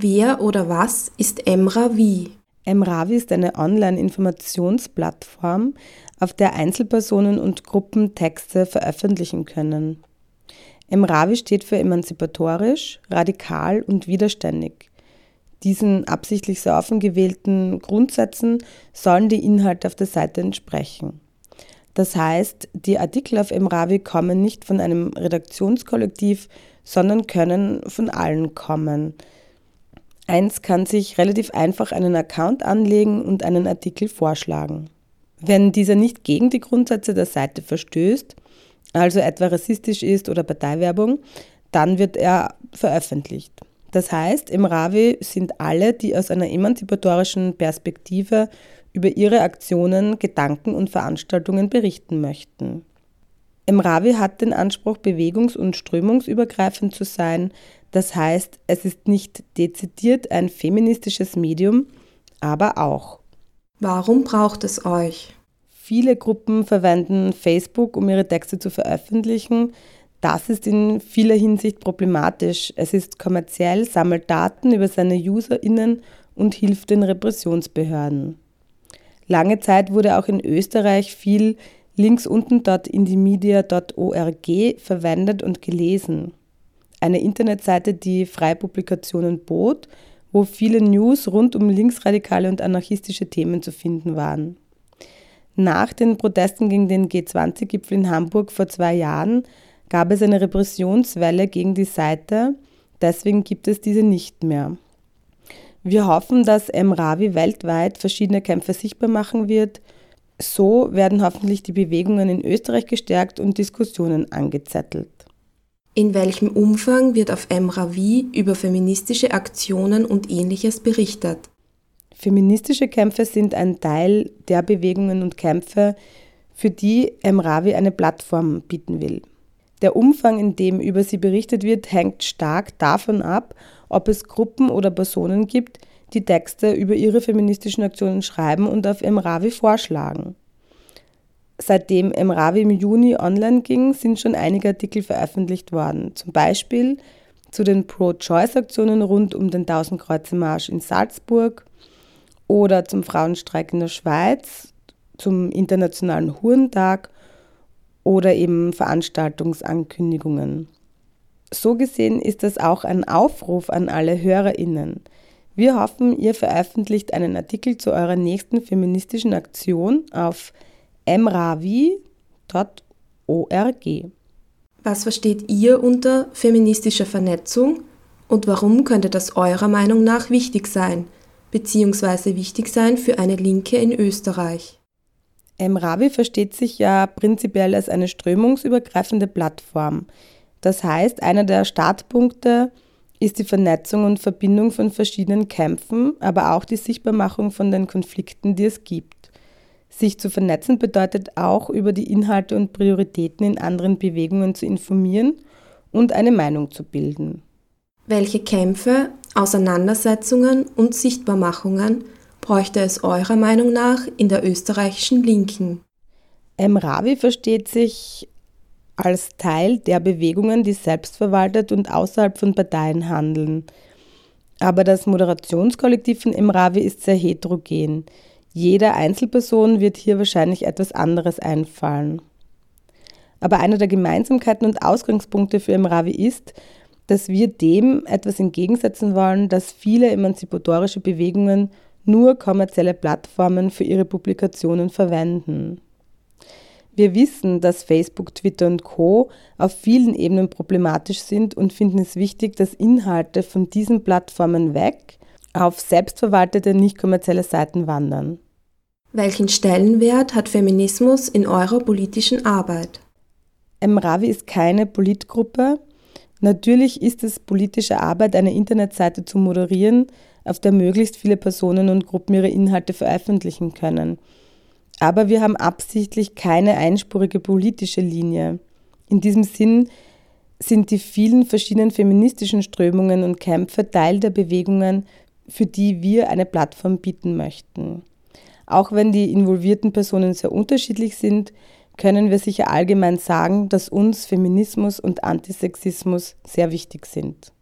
Wer oder was ist Emravi? Emravi ist eine Online-Informationsplattform, auf der Einzelpersonen und Gruppen Texte veröffentlichen können. Emravi steht für emanzipatorisch, radikal und widerständig. Diesen absichtlich so offen gewählten Grundsätzen sollen die Inhalte auf der Seite entsprechen. Das heißt, die Artikel auf Emravi kommen nicht von einem Redaktionskollektiv, sondern können von allen kommen. Eins kann sich relativ einfach einen Account anlegen und einen Artikel vorschlagen. Wenn dieser nicht gegen die Grundsätze der Seite verstößt, also etwa rassistisch ist oder Parteiwerbung, dann wird er veröffentlicht. Das heißt, im Ravi sind alle, die aus einer emanzipatorischen Perspektive über ihre Aktionen, Gedanken und Veranstaltungen berichten möchten. Im Ravi hat den Anspruch, bewegungs- und strömungsübergreifend zu sein. Das heißt, es ist nicht dezidiert ein feministisches Medium, aber auch. Warum braucht es euch? Viele Gruppen verwenden Facebook, um ihre Texte zu veröffentlichen. Das ist in vieler Hinsicht problematisch. Es ist kommerziell, sammelt Daten über seine UserInnen und hilft den Repressionsbehörden. Lange Zeit wurde auch in Österreich viel links unten dort indimedia.org verwendet und gelesen. Eine Internetseite, die freie Publikationen bot wo viele News rund um linksradikale und anarchistische Themen zu finden waren. Nach den Protesten gegen den G20-Gipfel in Hamburg vor zwei Jahren gab es eine Repressionswelle gegen die Seite, deswegen gibt es diese nicht mehr. Wir hoffen, dass Mravi weltweit verschiedene Kämpfe sichtbar machen wird. So werden hoffentlich die Bewegungen in Österreich gestärkt und Diskussionen angezettelt. In welchem Umfang wird auf Emravi über feministische Aktionen und ähnliches berichtet? Feministische Kämpfe sind ein Teil der Bewegungen und Kämpfe, für die Emravi eine Plattform bieten will. Der Umfang, in dem über sie berichtet wird, hängt stark davon ab, ob es Gruppen oder Personen gibt, die Texte über ihre feministischen Aktionen schreiben und auf Emravi vorschlagen. Seitdem Emravi im Juni online ging, sind schon einige Artikel veröffentlicht worden. Zum Beispiel zu den Pro-Choice-Aktionen rund um den 1000-Kreuze-Marsch in Salzburg oder zum Frauenstreik in der Schweiz, zum Internationalen Hurentag oder eben Veranstaltungsankündigungen. So gesehen ist das auch ein Aufruf an alle HörerInnen. Wir hoffen, ihr veröffentlicht einen Artikel zu eurer nächsten feministischen Aktion auf emravi.org. Was versteht ihr unter feministischer Vernetzung und warum könnte das eurer Meinung nach wichtig sein, beziehungsweise wichtig sein für eine Linke in Österreich? Emravi versteht sich ja prinzipiell als eine strömungsübergreifende Plattform. Das heißt, einer der Startpunkte ist die Vernetzung und Verbindung von verschiedenen Kämpfen, aber auch die Sichtbarmachung von den Konflikten, die es gibt. Sich zu vernetzen bedeutet auch, über die Inhalte und Prioritäten in anderen Bewegungen zu informieren und eine Meinung zu bilden. Welche Kämpfe, Auseinandersetzungen und Sichtbarmachungen bräuchte es eurer Meinung nach in der österreichischen Linken? Emravi versteht sich als Teil der Bewegungen, die selbstverwaltet und außerhalb von Parteien handeln. Aber das Moderationskollektiv von Emravi ist sehr heterogen. Jeder Einzelperson wird hier wahrscheinlich etwas anderes einfallen. Aber einer der Gemeinsamkeiten und Ausgangspunkte für Emravi ist, dass wir dem etwas entgegensetzen wollen, dass viele emanzipatorische Bewegungen nur kommerzielle Plattformen für ihre Publikationen verwenden. Wir wissen, dass Facebook, Twitter und Co auf vielen Ebenen problematisch sind und finden es wichtig, dass Inhalte von diesen Plattformen weg auf selbstverwaltete, nicht kommerzielle Seiten wandern. Welchen Stellenwert hat Feminismus in eurer politischen Arbeit? Emravi ist keine Politgruppe. Natürlich ist es politische Arbeit, eine Internetseite zu moderieren, auf der möglichst viele Personen und Gruppen ihre Inhalte veröffentlichen können. Aber wir haben absichtlich keine einspurige politische Linie. In diesem Sinn sind die vielen verschiedenen feministischen Strömungen und Kämpfe Teil der Bewegungen, für die wir eine Plattform bieten möchten. Auch wenn die involvierten Personen sehr unterschiedlich sind, können wir sicher allgemein sagen, dass uns Feminismus und Antisexismus sehr wichtig sind.